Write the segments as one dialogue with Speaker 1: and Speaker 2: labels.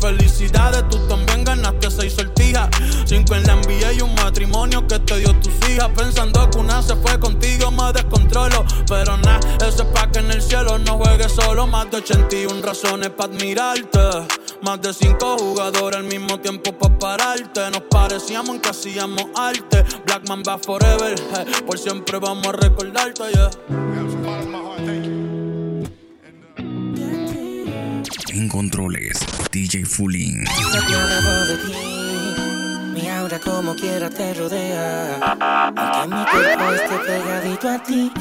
Speaker 1: Felicidades, tú también ganaste seis sortijas. Cinco en la envía y un matrimonio que te dio tus hijas. Pensando que una se fue contigo, me descontrolo. Pero nada, eso es pa' que en el cielo no juegue solo. Más de 81 razones para admirarte. Más de 5 jugadores al mismo tiempo para pararte. Nos parecíamos en que hacíamos arte. Blackman va forever, por siempre vamos a recordarte, yeah.
Speaker 2: En controles, DJ Fulling.
Speaker 3: Mi aura como quiera te rodea. Aunque mi cuerpo esté pegadito a ti.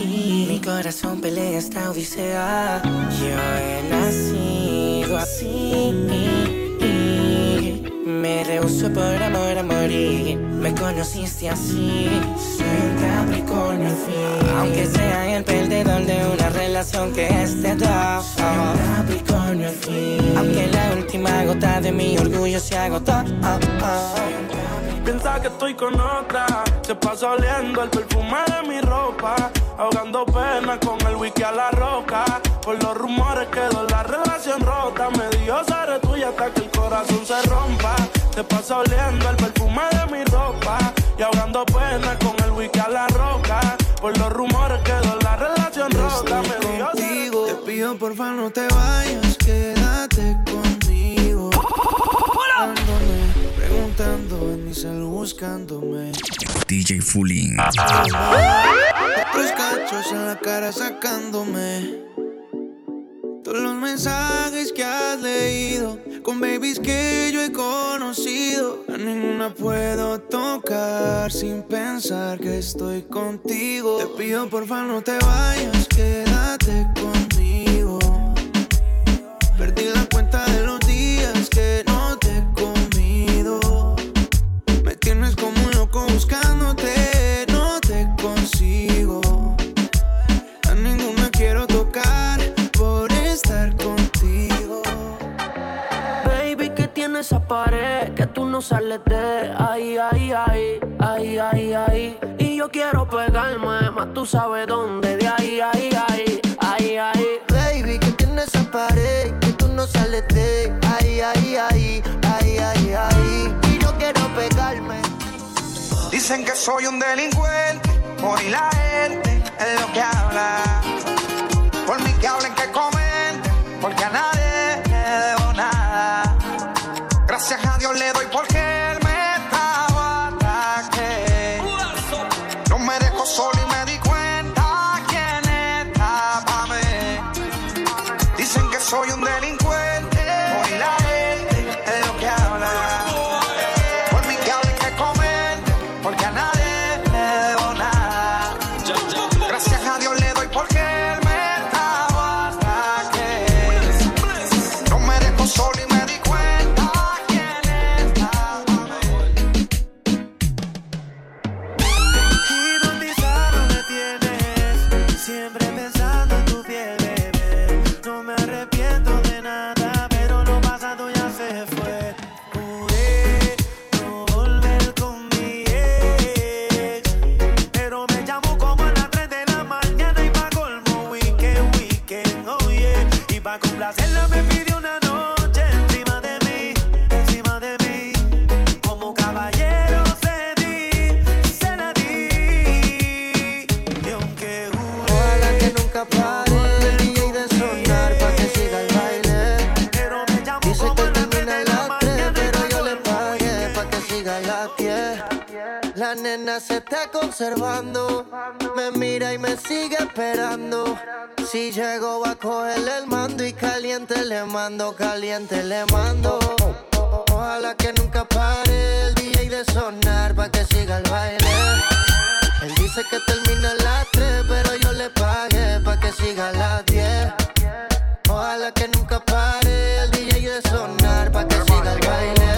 Speaker 3: Mi corazón pelea esta odisea. Yo he nacido así. Me rehuso por amor a morir. Me conociste así. Soy un Capricornio al fin. Aunque sea el perdedor de una relación que es de dos. Soy un Capricornio al fin. Aunque la última gota de mi orgullo se agotó.
Speaker 4: Piensa que estoy con otra. Se pasa oliendo el perfume de mi ropa. Ahogando pena con el whisky a la roca. Por los rumores quedó la relación rota. Me dijo seré tuya hasta que el corazón se rompa. Se pasa oliendo el perfume de mi ropa. Y ahogando pena con el whisky a la roca. Por los rumores quedó la relación rota. Me
Speaker 5: contigo. Te pido porfa no te vayas, quédate conmigo. En mi cel buscándome.
Speaker 2: DJ Fulling.
Speaker 5: Otros cachos en la cara sacándome. Todos los mensajes que has leído con babies que yo he conocido. A ninguna puedo tocar sin pensar que estoy contigo. Te pido porfa no te vayas, quédate conmigo. Perdí la cuenta de los días que tienes como un loco buscándote, no te consigo. A ninguna quiero tocar por estar contigo.
Speaker 3: Baby, que tiene esa pared que tú no sales de ahí, ahí, ahí, ahí, ahí, ahí. Y yo quiero pegarme, más tú sabes dónde, de ahí, ahí, ahí, ahí, ahí.
Speaker 6: Baby, que tiene esa pared que tú no sales de
Speaker 7: Dicen que soy un delincuente, por y la gente es lo que habla. Por mí que hablen, que que
Speaker 6: nunca pare el DJ de sonar pa' que siga el baile.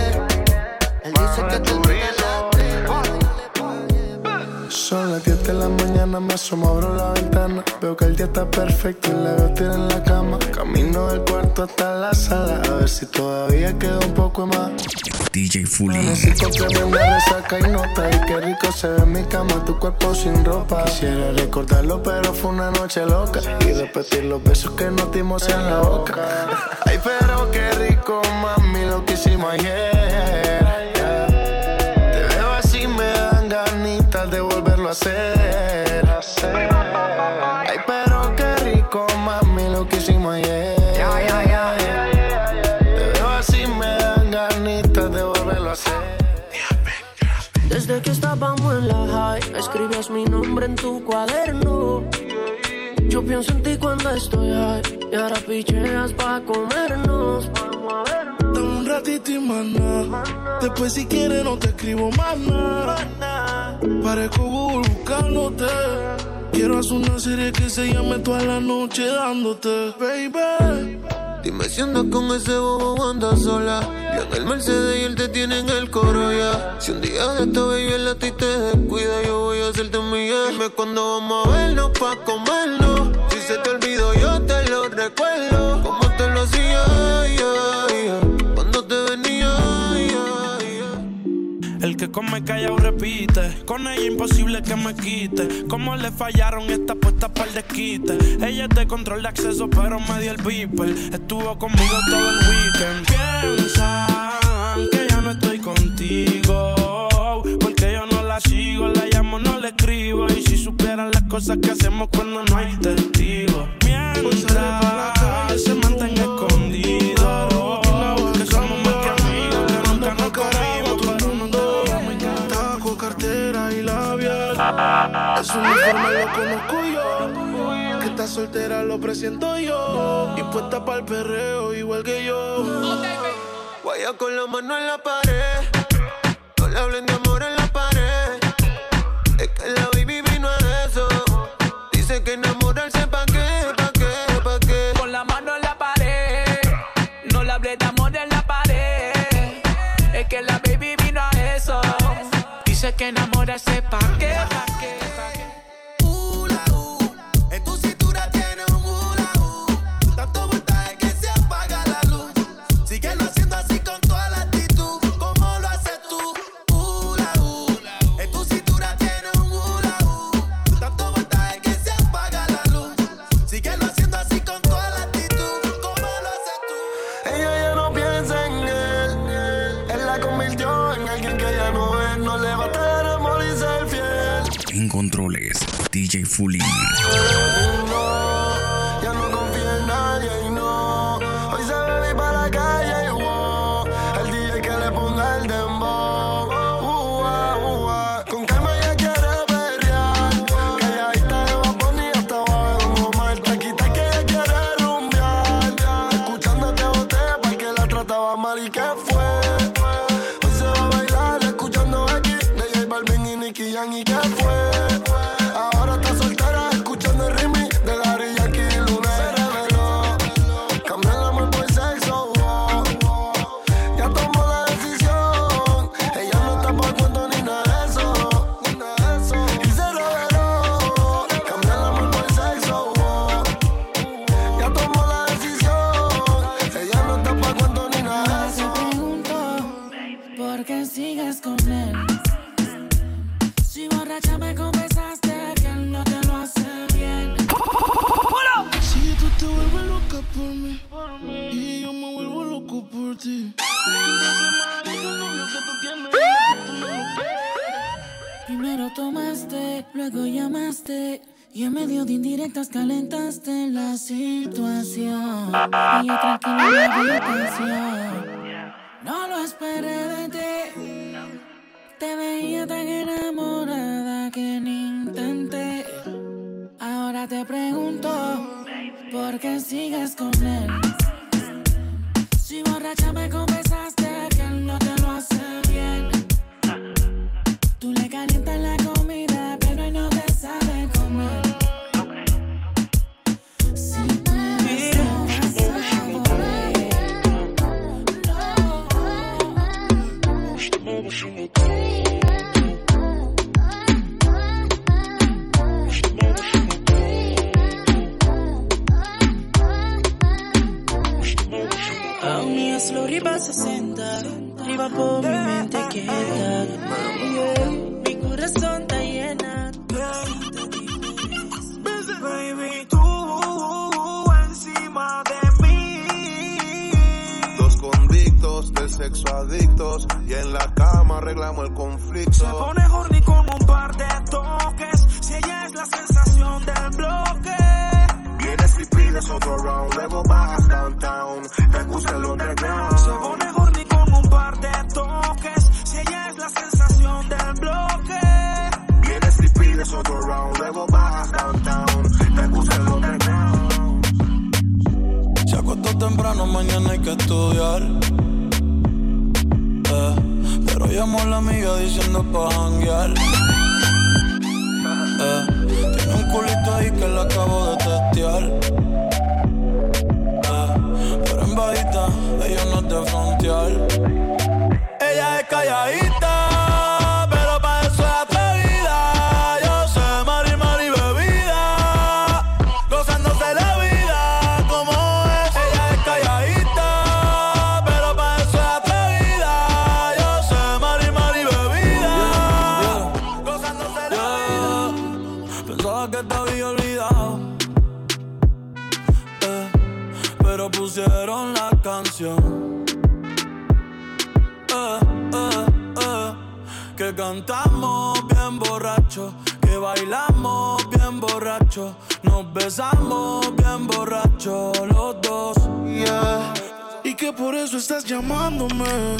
Speaker 6: Él dice que termina a las 3,
Speaker 8: pero yo le pagué.
Speaker 9: Son las 10 de la mañana, me asomo, abro la Veo que el día está perfecto y la veo tirada en la cama. Camino del cuarto hasta la sala, a ver si todavía queda un poco más.
Speaker 2: DJ Fulín.
Speaker 9: Necesito que me resaca y nota Y qué rico se ve en mi cama, tu cuerpo sin ropa Quisiera recordarlo, pero fue una noche loca Y repetir los besos que nos dimos en la boca Ay, pero qué rico, mami, lo que hicimos ayer yeah. Te veo así, me dan ganitas de volverlo a hacer
Speaker 10: estábamos en la high, escribías mi nombre en tu cuaderno. Yo pienso en ti cuando estoy high, y ahora picheas pa' comernos.
Speaker 4: Dame un ratito y maná. Después, si quieres, no te escribo más. Parezco Google buscándote. Quiero hacer una serie que se llame toda la noche dándote, baby.
Speaker 9: Dime si andas con ese bobo andas sola. Yo en el Mercedes y él te tiene en el coro ya. Si un día de esta baby el a ti te descuida, yo voy a hacerte mía. Dime cuándo vamos a vernos pa' comernos. Si se te olvidó, yo te lo recuerdo. Como te lo hacía,
Speaker 4: come callado repite. Con ella imposible que me quite. Como le fallaron esta puesta para el desquite. Ella es de control de acceso, pero me dio el beeper. Estuvo conmigo todo el weekend. Piensan que ya no estoy contigo. Porque yo no la sigo, la llamo, no le escribo. Y si supieran las cosas que hacemos cuando no hay testigos. Mientras se mantenga escondido. Un uniforme, lo conozco yo. Que está soltera, lo presiento yo. Y puesta para el perreo, igual que yo.
Speaker 9: Guaya con la mano en la pared. No le hablen de amor en la pared. Es que la baby vino a eso. Dice que enamorarse pa' qué, pa' qué, pa' qué.
Speaker 11: Con la mano en la pared. No le hablé de amor en la pared. Es que la baby vino a eso. Dice que enamorarse pa' qué, pa' qué.
Speaker 2: Fulín.
Speaker 9: En
Speaker 12: hazlo arriba 60, arriba por mi mente quieta. Mi corazón está llena,
Speaker 5: Baby, tú encima de mí.
Speaker 9: Dos convictos del sexo adictos y en la cama arreglamos el conflicto.
Speaker 5: Se pone horny con un par de es
Speaker 9: otro round. Luego bajas downtown, te gusta el underground.
Speaker 5: Se pone horny con un par de toques, si ella es la sensación del bloque.
Speaker 9: Vienes y pides otro round, luego bajas downtown, te gusta el underground.
Speaker 1: Se acostó temprano, mañana hay que estudiar. Eh, pero llamó a la amiga diciendo pa' janguear. Eh, tiene un culito ahí que la acabo de testear bajita, ellos no te frontear. Ella es calladita cantamos bien borracho, que bailamos bien borracho, nos besamos bien borracho los dos.
Speaker 5: Yeah. Y que por eso estás llamándome.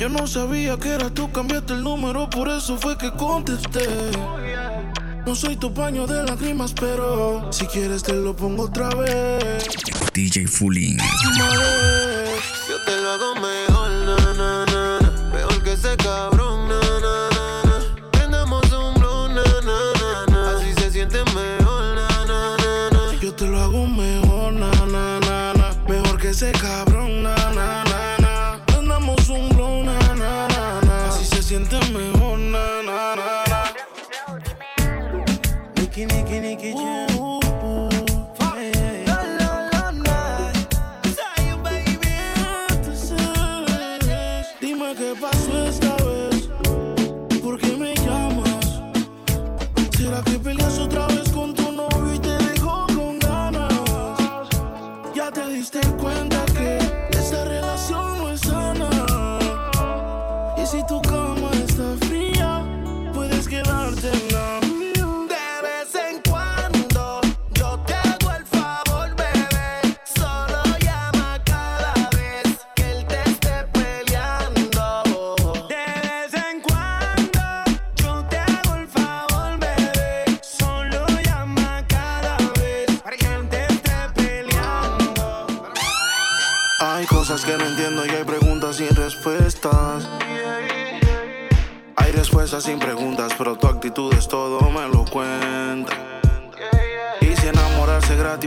Speaker 5: Yo no sabía que era tú, cambiaste el número, por eso fue que contesté. No soy tu paño de lágrimas, pero si quieres te lo pongo otra vez.
Speaker 2: DJ
Speaker 5: Fulin.
Speaker 6: Yo te lo hago mejor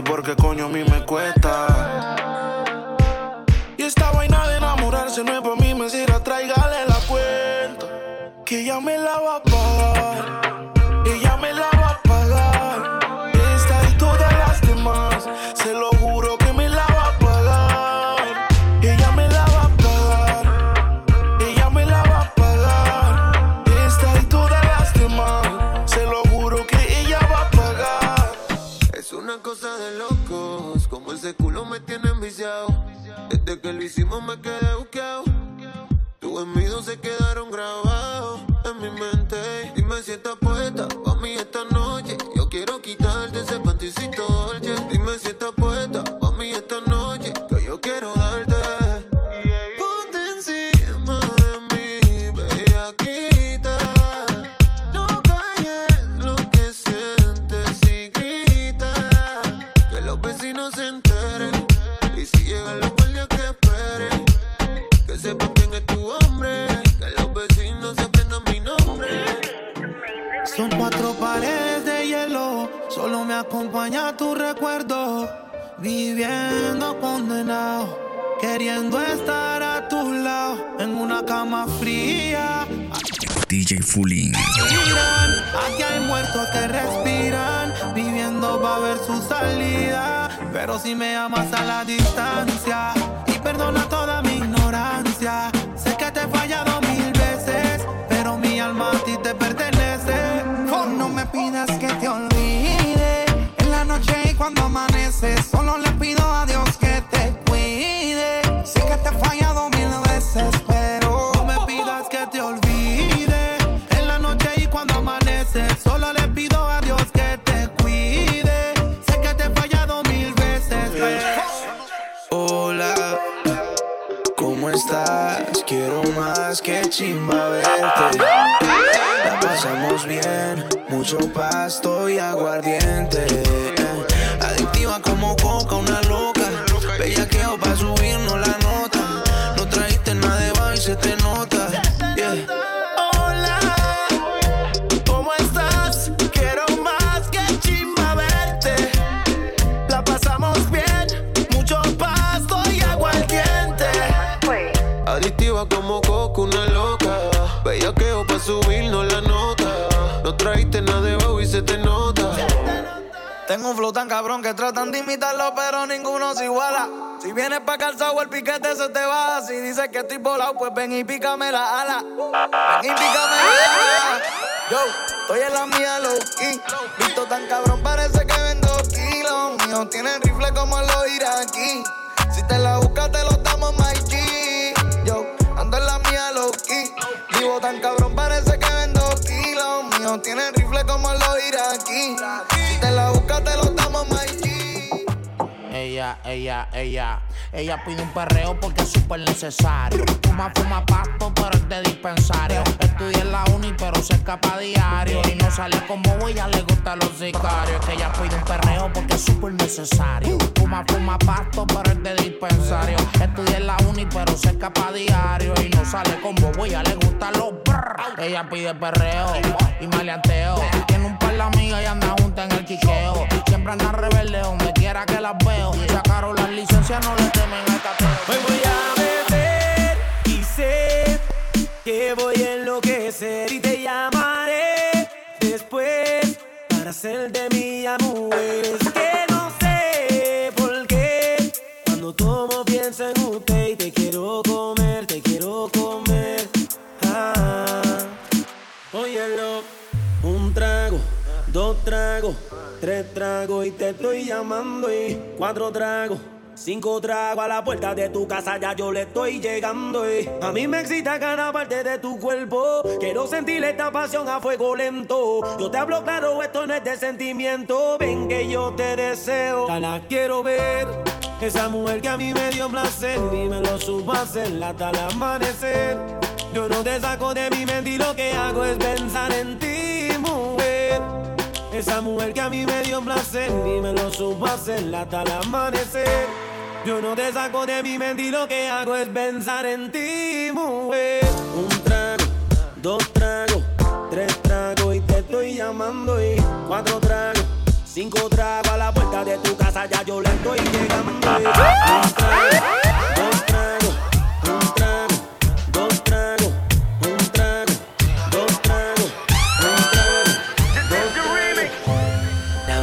Speaker 5: porque coño a mí me cuesta. Y esta vaina de enamorarse no es para mí, me sirve, tráigale la cuenta. Que ya me la va a Tú me
Speaker 6: quedé buqueado. Tú en mí no
Speaker 5: sé qué Pero si me amas a la distancia y perdona toda bien, mucho pasto y aguardiente. Un flow tan cabrón que tratan de imitarlo, pero ninguno se iguala. Si vienes pa' calzado, el piquete se te baja. Si dices que estoy volado, pues ven y pícame la ala. Ven y pícame la ala. Yo, estoy en la mía low key. Visto tan cabrón, parece que vendo kilos. Míos tienen rifle como los iraquí. Si te la
Speaker 13: Ella, ella, ella. Ella pide un perreo porque es súper necesario. Fuma, fuma pasto, pero es de dispensario. Estudia en la uni, pero se escapa a diario. Y no sale como ella le gustan los sicarios. Que ella pide un perreo porque es súper necesario. Fuma, fuma pasto, pero es de dispensario. Estudia en la uni, pero se escapa a diario. Y no sale como ella le gustan los brr. Ella pide perreo y maleanteo. Tiene un par de amigas y anda junta en el quiqueo. Siempre anda rebelde donde quiera que las veo. Sacaron las licencias, no le temen al cateo.
Speaker 14: Hoy voy a beber y sé que voy a enloquecer y te llamaré después para hacer de mi amor. Es que no sé por qué cuando tomo pienso en usted y te quiero comer, te quiero comer. Ah, un trago, dos tragos, tres tragos y te estoy llamando y cuatro tragos. Cinco tragos a la puerta de tu casa, ya yo le estoy llegando. Y a mí me excita cada parte de tu cuerpo. Quiero sentir esta pasión a fuego lento. Yo te hablo claro, esto no es de sentimiento. Ven que yo te deseo. Ya la quiero ver. Esa mujer que a mí me dio placer y me lo supo hacer amanecer. Yo no te saco de mi mente y lo que hago es pensar en ti, mujer. Esa mujer que a mí me dio placer y me lo supo hacer hasta el amanecer. Yo no te saco de mi mente y lo que hago es pensar en ti, mujer. Un trago, dos tragos, tres tragos y te estoy llamando y cuatro tragos. Cinco tragos a la puerta de tu casa, ya yo le estoy llegando. y Un trago,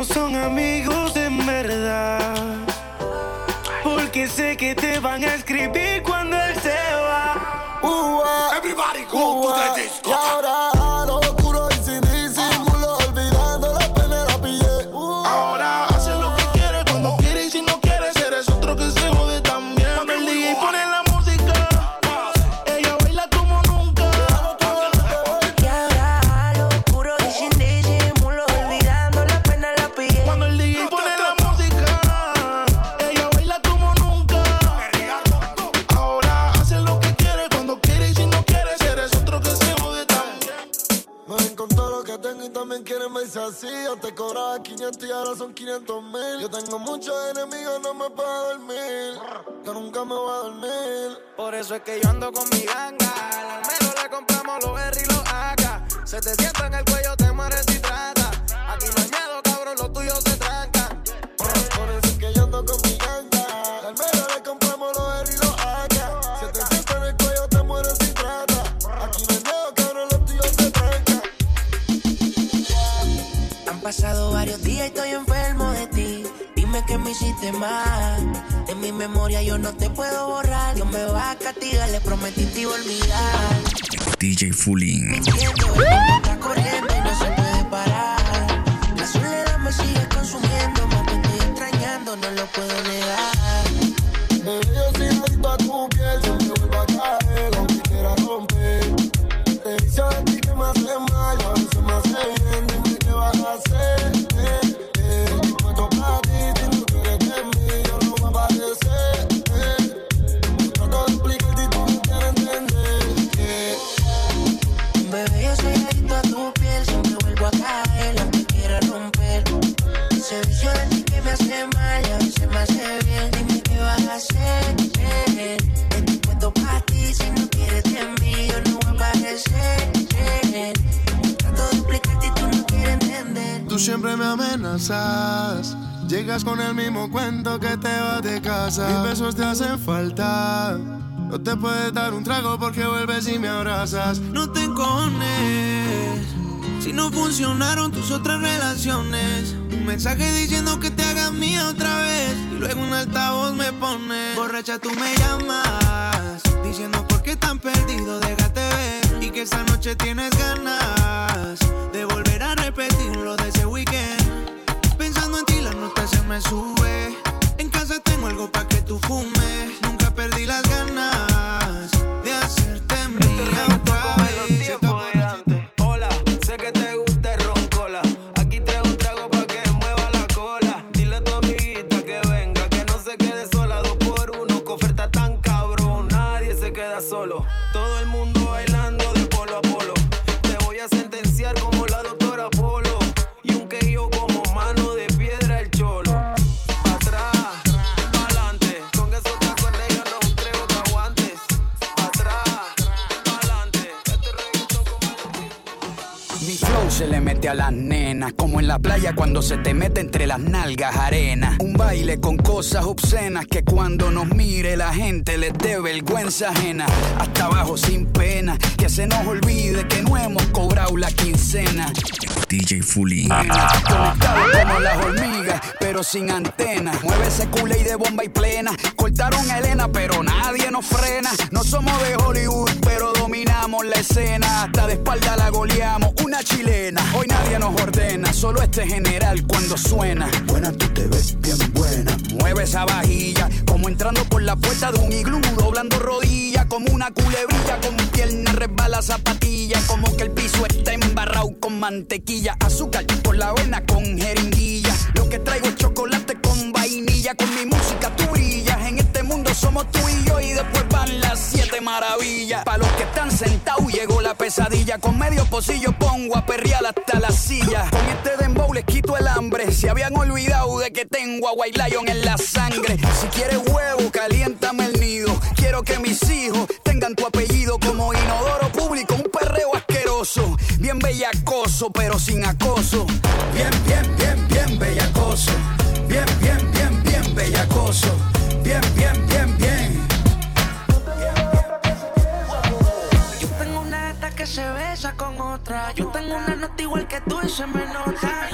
Speaker 14: No son amigos en verdad. Porque sé que te van a escribir
Speaker 2: cobraba 500 y ahora son 500 mil. Yo tengo muchos enemigos, no me puedo dormir. Yo nunca me voy a dormir.
Speaker 15: Por eso es que yo ando con mi ganga. Al menos le compramos los R y los AK. Se te sienta en el cuello, te mueres si trata. Aquí no hay miedo, cabrón, los tuyos se trancan.
Speaker 2: Por eso es que yo ando con mi
Speaker 16: pasado varios días y estoy enfermo de ti. Dime que me hiciste mal. De mi memoria yo no te puedo borrar. Dios me va a castigar, le prometí te iba a olvidar.
Speaker 17: DJ Fulín.
Speaker 2: Llegas con el mismo cuento que te vas de casa. Mis besos te hacen falta. No te puedes dar un trago porque vuelves y me abrazas.
Speaker 5: No te encones si no funcionaron tus otras relaciones. Un mensaje diciendo que te hagas mía otra vez. Y luego un altavoz me pone. Borracha, tú me llamas. Diciendo por qué tan perdido, déjate ver. Y que esta noche tienes ganas de volver a repetir lo en casa tengo algo pa' que tú fumes. Nunca perdí las ganas
Speaker 15: la
Speaker 18: playa cuando se te mete entre las nalgas arena. Un baile con cosas obscenas que cuando nos mire la gente les dé vergüenza ajena. Hasta abajo sin pena, que se nos olvide que no hemos cobrado la quincena.
Speaker 17: DJ Fulín.
Speaker 18: Conectado como las hormigas, pero sin antena. Mueve ese culé y de bomba y plena. Cortaron a Elena, pero nadie nos frena. No somos de Hollywood, pero dominamos la escena. Hasta de espalda la goleamos, una chilena. Hoy nadie nos ordena, solo este general cuando suena. Buena, tú te ves bien buena. Mueve esa vajilla, como entrando por la puerta de un iglú, doblando rodillas, como una culebrilla, con pierna resbala zapatilla, como que el piso está embarrado con mantequilla, azúcar por la avena con jeringuilla. Lo que traigo es chocolate con vainilla, con mi somos tú y yo y después van las siete maravillas. Para los que están sentados llegó la pesadilla, con medio pocillo pongo a perrear hasta la silla. Con este dembow les quito el hambre, se habían olvidado de que tengo a White Lion en la sangre. Si quieres huevo, caliéntame el nido. Quiero que mis hijos tengan tu apellido como inodoro público, un perreo asqueroso. Bien bellacoso, pero sin acoso. Bien, bien, bien, bien bellacoso. Bien, bien, bien, bien bellacoso. Bien, bien, bien.
Speaker 16: Se besa con otra.
Speaker 6: Yo tengo una nota igual que tú y se me nota.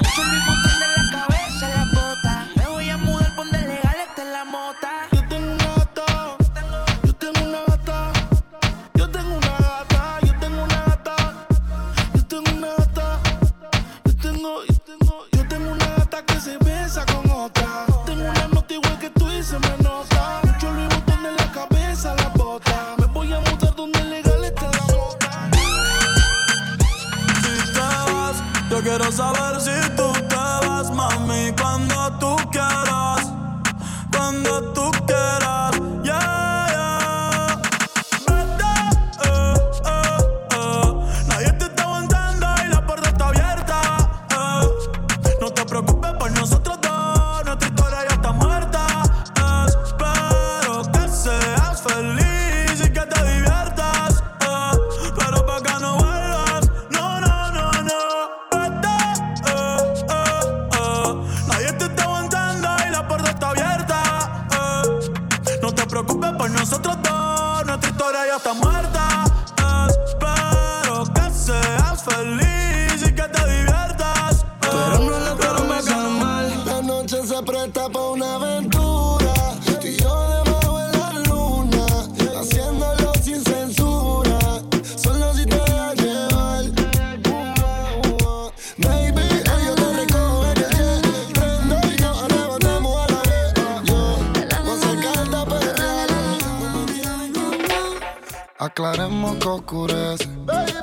Speaker 2: Aclaremos que oscurece.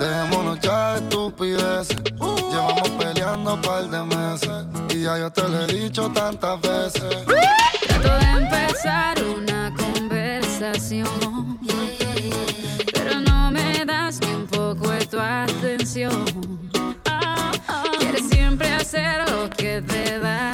Speaker 2: Dejémonos ya de estupideces. Llevamos peleando un par de meses. Y ya yo te lo he dicho tantas veces.
Speaker 4: Trato de empezar una conversación. Pero no me das ni un poco de tu atención hacer lo que te da.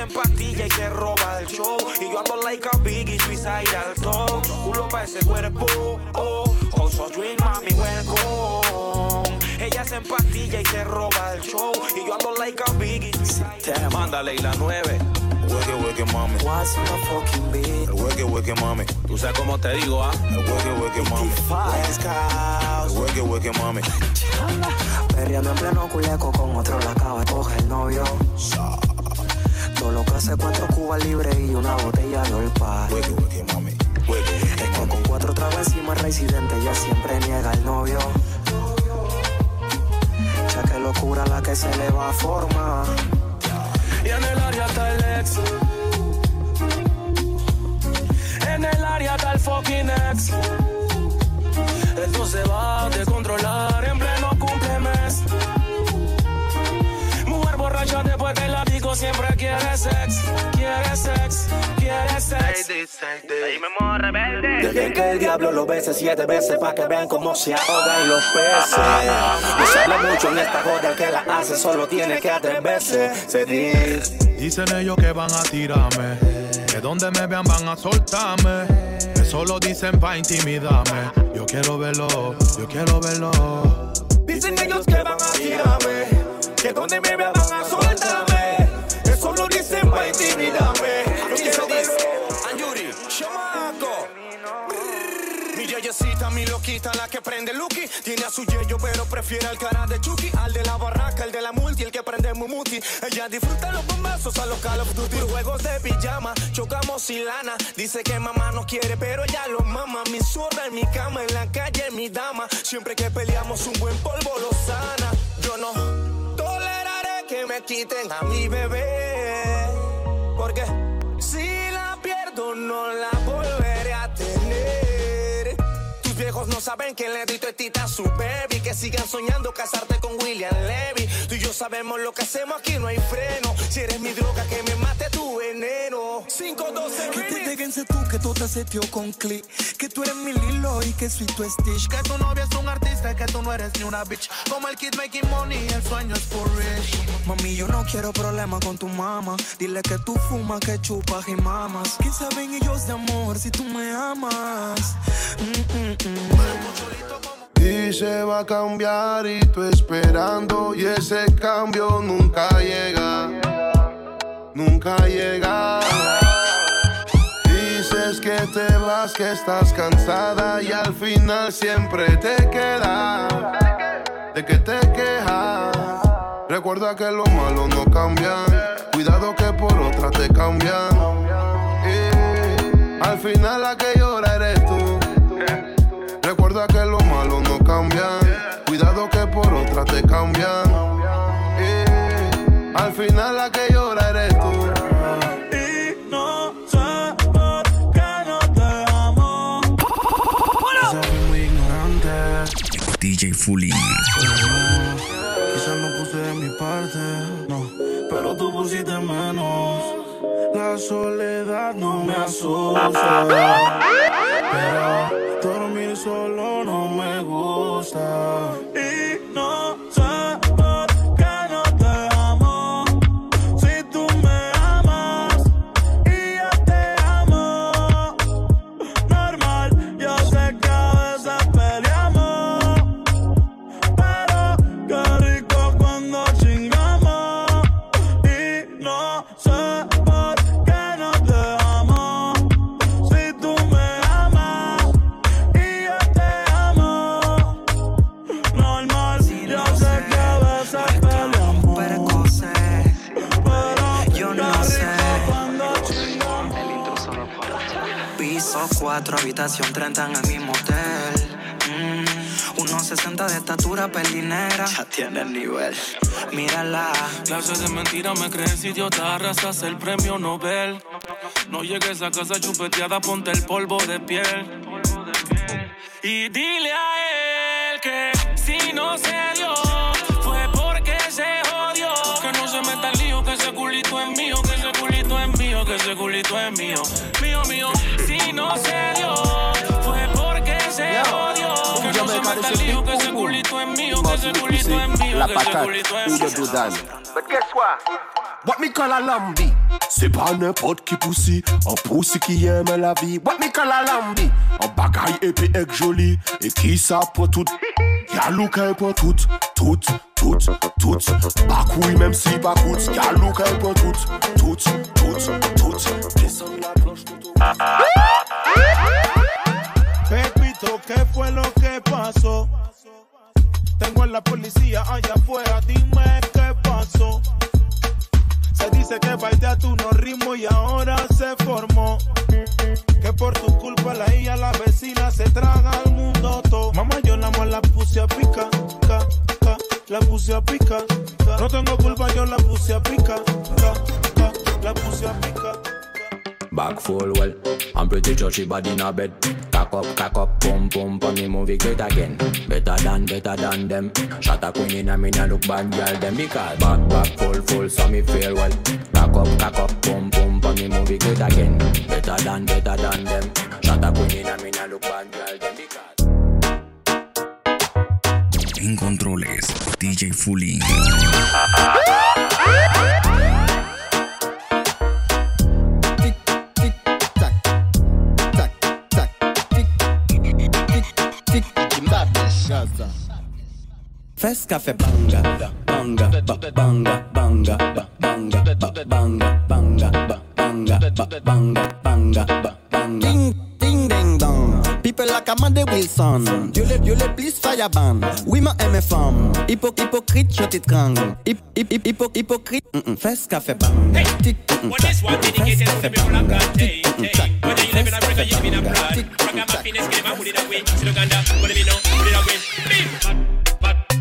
Speaker 19: Se
Speaker 20: empastilla y se roba el show. Y yo ando like a biggie, suicide al top. Culo pa' ese cuerpo. Oh, also drink, mami, welcome. Ella se empastilla y se roba el show. Y yo ando like a biggie. Mándale y la nueve.
Speaker 21: Hueque, hueque, mami.
Speaker 20: What's the fucking beat?
Speaker 21: El hueque, hueque, mami.
Speaker 20: Tú sabes cómo te digo, ¿ah?
Speaker 21: El hueque, hueque, mami. El hueque, hueque, mami.
Speaker 18: Perreando en pleno culeco con otro la acaba de coger el novio. Todo lo que hace cuatro cubas libres y una botella de olpa.
Speaker 21: Hueque, hueque, mami.
Speaker 18: Es que con cuatro tragos encima residente ya siempre niega el novio. Ya que locura la que se le va a formar.
Speaker 21: Y en el área está el ex. En el área está el fucking ex. Esto se va a descontrolar en pleno borracha después que la digo siempre quiere sex. Quiere sex, quiere sex.
Speaker 22: Dejen que el diablo lo bese siete veces pa' que vean cómo se ahogan los peces. No se habla mucho en esta joda, el que la hace solo tiene que atreverse. Se dice.
Speaker 23: Dicen ellos que van a tirarme, que donde me vean van a soltarme. Eso lo dicen pa' intimidarme. Yo quiero verlo, yo quiero verlo.
Speaker 22: Dicen ellos que van a tirarme, que donde me vean van a soltarme. Eso lo dicen para intimidarme. Yo quiero verlo. Anjuri, chamaco. Mi yeyecita, mi loquita, la que prende Lucky. Tiene a su yeyo, pero prefiere al cara de Chucky. Al de la barraca, el de la multi, el que prende Mumuti. Ella disfruta los bombazos a los Call of Duty. Juegos de pijama, chocamos sin lana. Dice que mamá no quiere, pero ella lo mama. Mi zurda en mi cama, en la calle, mi dama. Siempre que peleamos, un buen polvo lo sana. Yo no me quiten a mi bebé. Porque si la pierdo, no la no saben que le doy teta a su baby. Que sigan soñando casarte con William Levy. Tú y yo sabemos lo que hacemos aquí, no hay freno. Si eres mi droga, que me mate tu veneno. 512
Speaker 1: Que te déjense tú, que tú te setió con click. Que tú eres mi Lilo y que soy tu Stitch. Que tu novia es un artista, que tú no eres ni una bitch. Como el kid making money, el sueño es for rich. Mami, yo no quiero problemas con tu mamá. Dile que tú fumas, que chupas y mamas. ¿Quién saben ellos de amor si tú me amas? Mm, mm, mm.
Speaker 24: Y se va a cambiar y tú esperando y ese cambio nunca llega, nunca llega. Dices que te vas, que estás cansada y al final siempre te quedas. De que te quejas. Recuerda que lo malo no cambian. Cuidado que por otra te cambian. Al final la cambian. Cuidado que por otra te cambian. Y al final la que llora eres tú.
Speaker 21: Y no sé por qué no te amo.
Speaker 1: Fui muy ignorante.
Speaker 16: DJ Fulling.
Speaker 1: Quizás no puse de mi parte, no, pero tú pusiste menos. La soledad no me asusta, pero dormir solo no me
Speaker 18: 4, habitación 30 en el mismo hotel. Mm, uno 1.60 de estatura, pelinera. Ya tiene el nivel. Mírala.
Speaker 4: Clases de mentira me crees idiota, arrasas el premio Nobel. No llegues a casa chupeteada, ponte el polvo de piel. Y dile a él que si no se dio, fue porque se jodió. Que no se meta el lío, que ese culito es mío, que ese culito es mío, que ese culito es mío. de ese big boom boom Must be pussy,
Speaker 25: la patate ou de dodan But guess what? What me call a lambi? Se pa nepot ki pousi An pousi ki yeme la vi What me call a lambi? An bagay epi ek joli E ki sa pou tout Yalou ka e pou tout Tout, tout, tout Bakouy menm si bakout Yalou ka e pou tout Tout, tout, tout Pesan la planche tout
Speaker 26: ou la policía allá afuera, dime qué pasó. Se dice que bailé tu no ritmo y ahora se formó. Que por tu culpa la hija, la vecina se traga al mundo todo. Mamá, yo la más la puse a pica, ca, ca, la puse pica. ca. No tengo culpa, yo la puse a pica, ca, ca, la puse pica.
Speaker 27: Back full well, I'm pretty sure she body in a bed. Cock up, cock up, pum pum, pum me movie great again. Better than, better than them. Shot a queen in a me nah look bad girl them because back back full full, so me feel well. Cock up, cock up, pum pum, pum me movie great again. Better than, better than them. Shot a queen in a me nah look bad girl them because.
Speaker 2: En controles, DJ Fulling.
Speaker 28: Fresca fe banga, banga, banga, banga, banga, banga, banga, banga, banga, banga, banga. Ding, ding, ding, dong. People like Amanda Wilson. Dieu le, Dieu le, please fire ban. Oui, ma aime femme. Hypo, hypocrite, je t'étrangle. Hip, hip, hip, hypo, hypocrite. Mm-mm. Fresca fe banga. Hey, tick, mm-mm.
Speaker 29: Well, this one dedicated to the
Speaker 25: people of God. Hey, hey. Whether
Speaker 30: you live in Africa, you live in abroad. Rock and my penis, give me my hoodie that way. Sit down,
Speaker 31: put it
Speaker 32: in, put it
Speaker 31: away. Bim!
Speaker 32: But, but.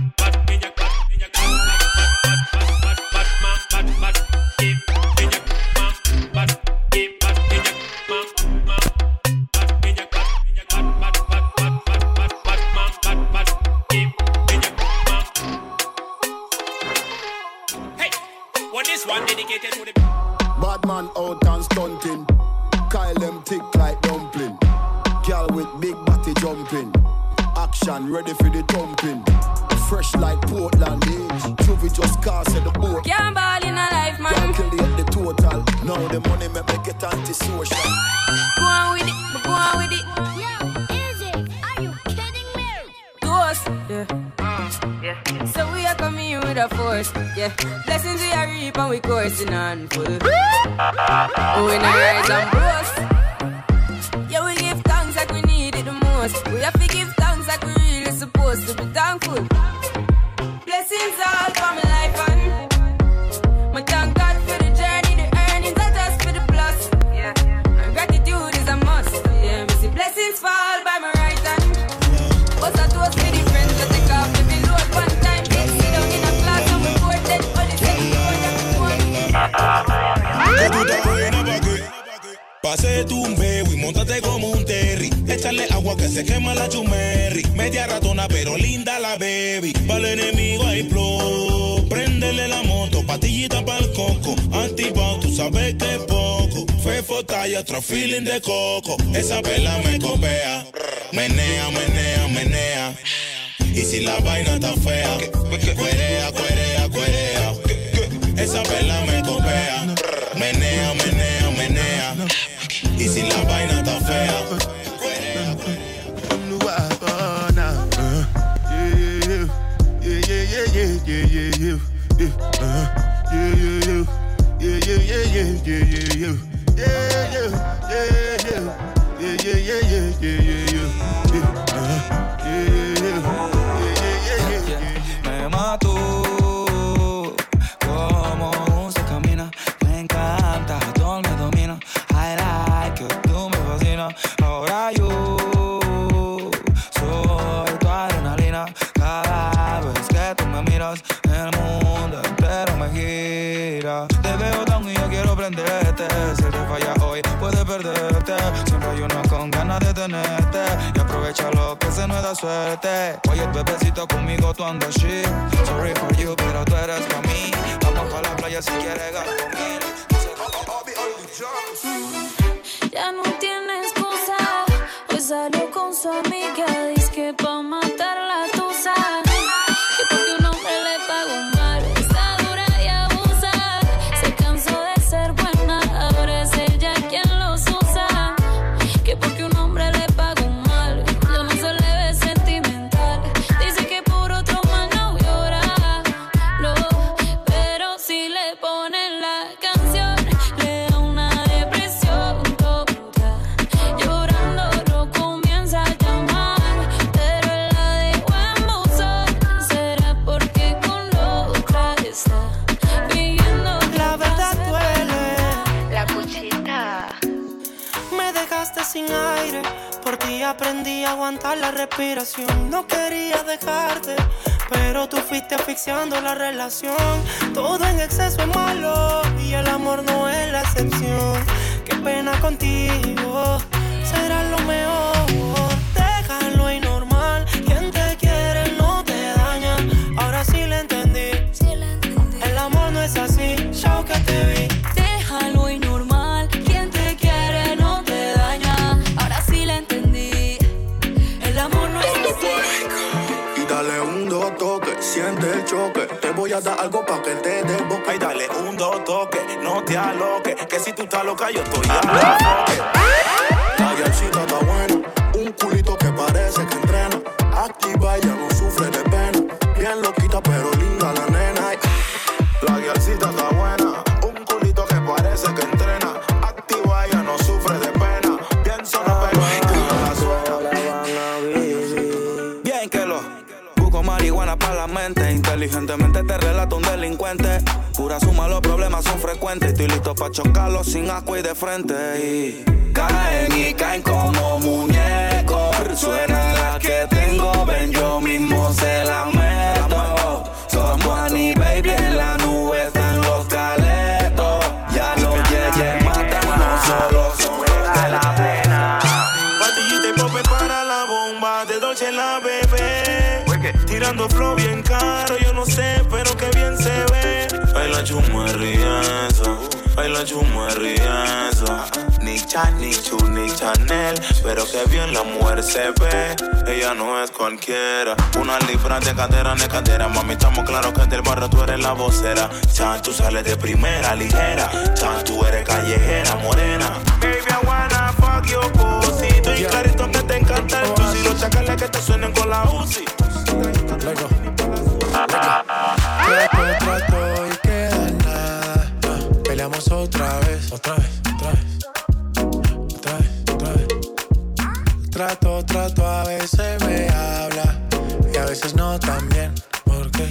Speaker 32: Sin aire, por ti aprendí a aguantar la respiración. No quería dejarte, pero tú fuiste asfixiando la relación. Todo en exceso es malo y el amor no es la excepción. Qué pena contigo, será lo mejor. Te
Speaker 33: voy a dar algo pa' que te dé boca.
Speaker 21: Ay, dale un dos toque, no te aloques. Que si tú estás loca, yo estoy a
Speaker 33: La guialcita está buena, un culito que parece que
Speaker 18: Estoy listo para chocarlos sin agua y de frente. Y caen y caen como muñecos. Suena la que tengo, ven, yo mismo se la meto. Somos Annie, baby, en la nube están los caletos. Ya los yeyes matan, no solo son la pena.
Speaker 21: Patillita y pope para la bomba de Dolce en la bebé. Tirando flow bien caro, yo no sé, pero que bien se ve. Ay, la chumarría esa, ay, la chumarría esa. Ni Chan, ni Chu, ni Chanel, pero que bien la mujer se ve. Ella no es cualquiera, una libra de cadera, de cadera. Mami, estamos claros que del barrio tú eres la vocera. Chan, tú sales de primera, ligera. Chan, tú eres callejera, morena. Baby, I wanna fuck your pussy. Estoy clarito que te encanta el tusi. Los chacales que te suenen con la UCI.
Speaker 32: Y queda nada. Otra vez, otra vez, otra vez, otra vez, otra vez. Trato, trato, a veces me habla y a veces no también. Porque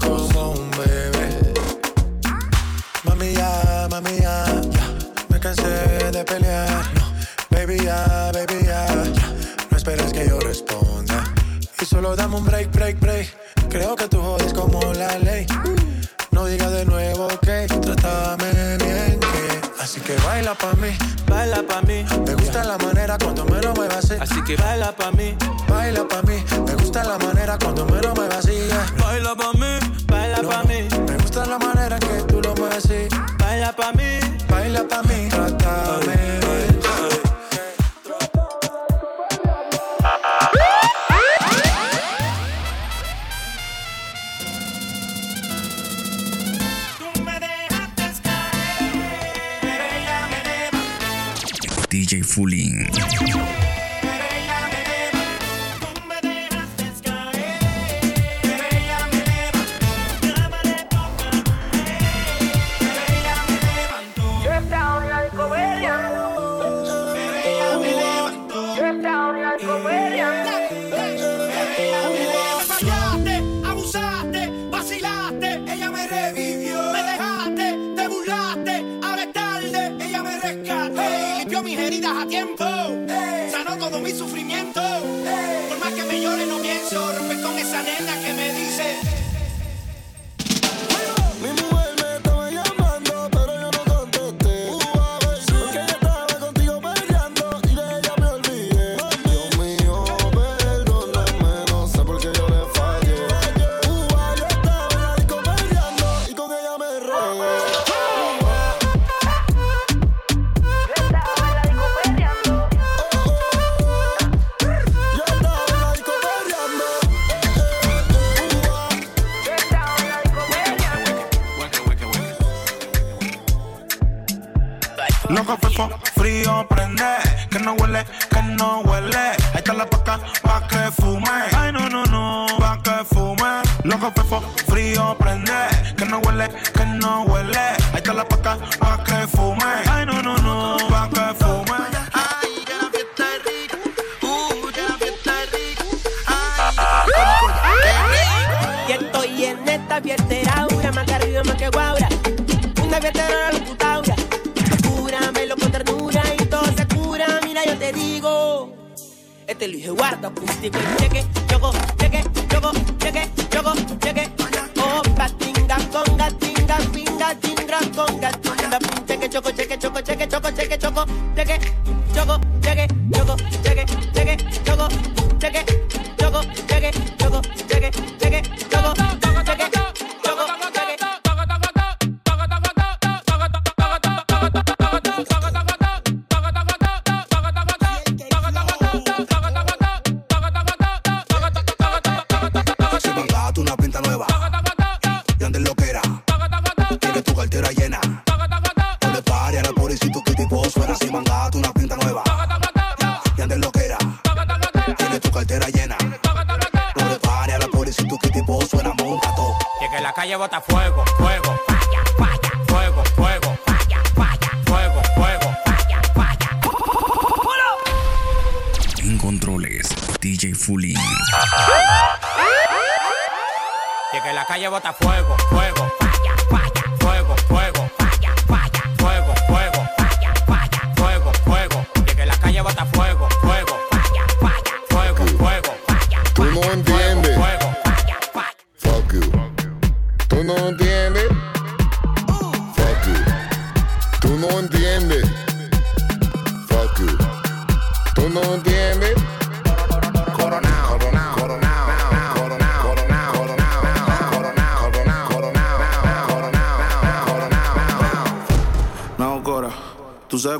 Speaker 32: como un bebé. Mami ya, mami ya, ya. Me cansé de pelear. No, baby ya, baby ya, ya. No esperes que yo responda. Y solo dame un break, break, break. Creo que tú jodes como la ley. No digas de nuevo que trátame bien que. Así que baila pa' mí, baila pa' mí. Me gusta la manera cuando me lo muevas así. Así que baila pa' mí, baila pa' mí. Me gusta la manera cuando me lo muevas así. Baila pa' mí, baila pa' mí. Me gusta la manera que tú lo mueves así. Baila pa' mí, baila pa' mí.
Speaker 18: never, it.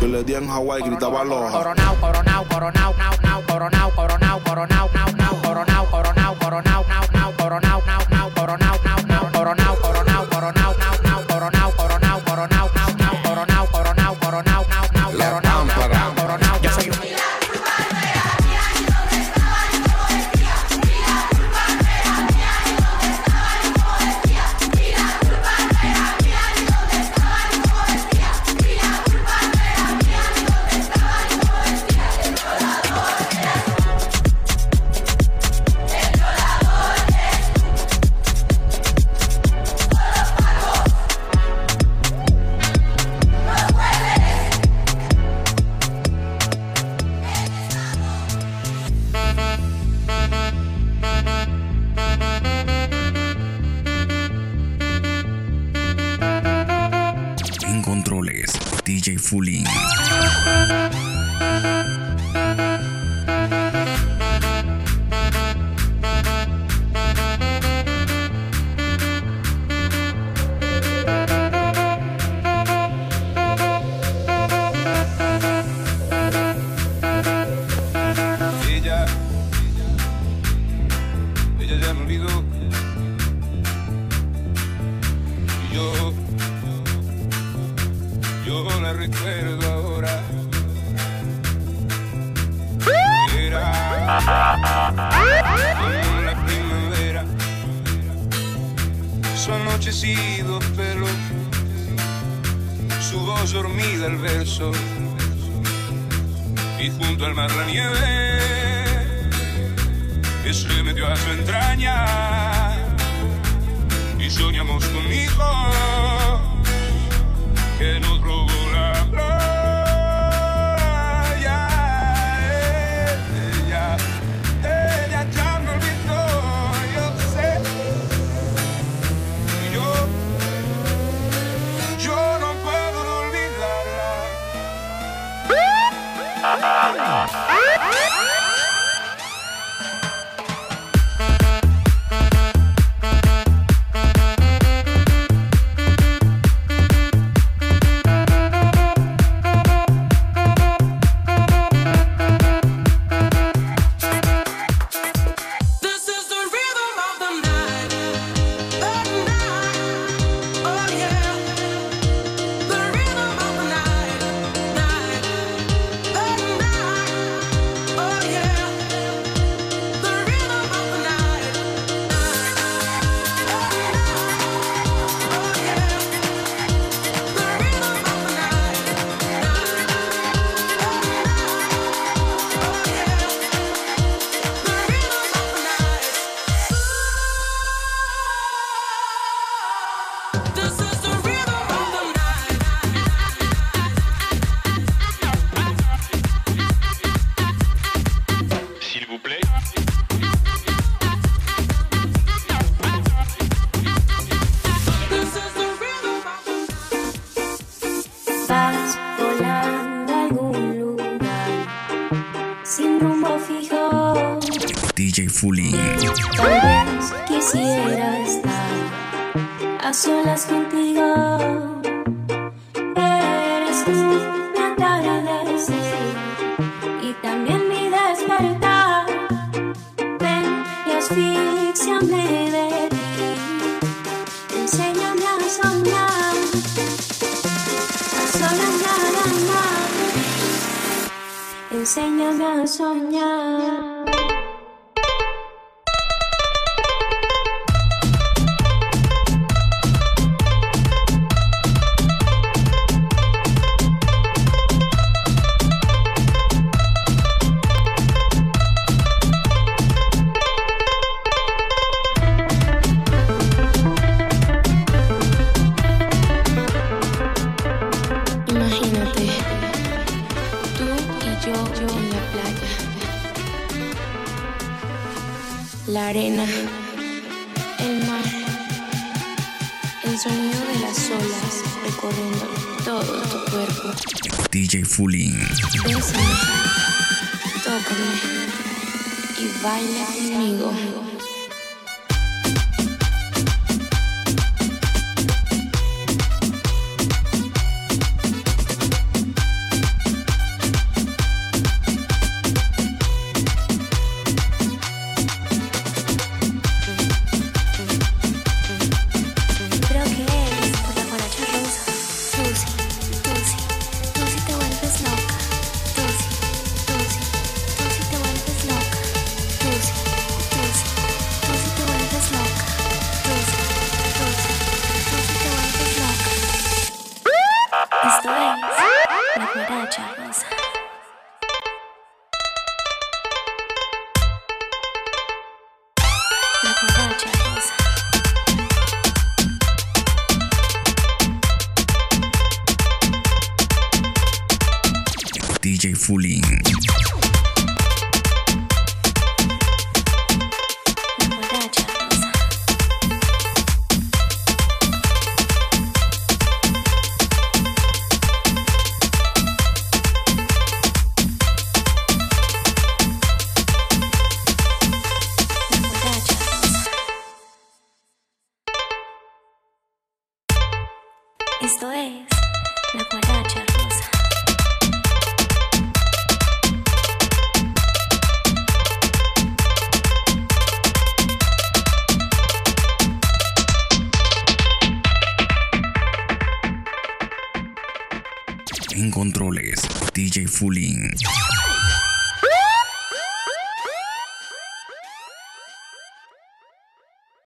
Speaker 18: que le di en Hawái gritaba loja.
Speaker 13: Coronao, coronao, coronao, coronao, coronao, coronao, coronao, coronao, coronao, coronao, coronao, coronao.
Speaker 34: recuerdo ahora. era como la primavera. Su anochecido pelo, su voz dormida al verso. Y junto al mar la nieve que se metió a su entraña. Y soñamos
Speaker 35: conmigo que
Speaker 36: no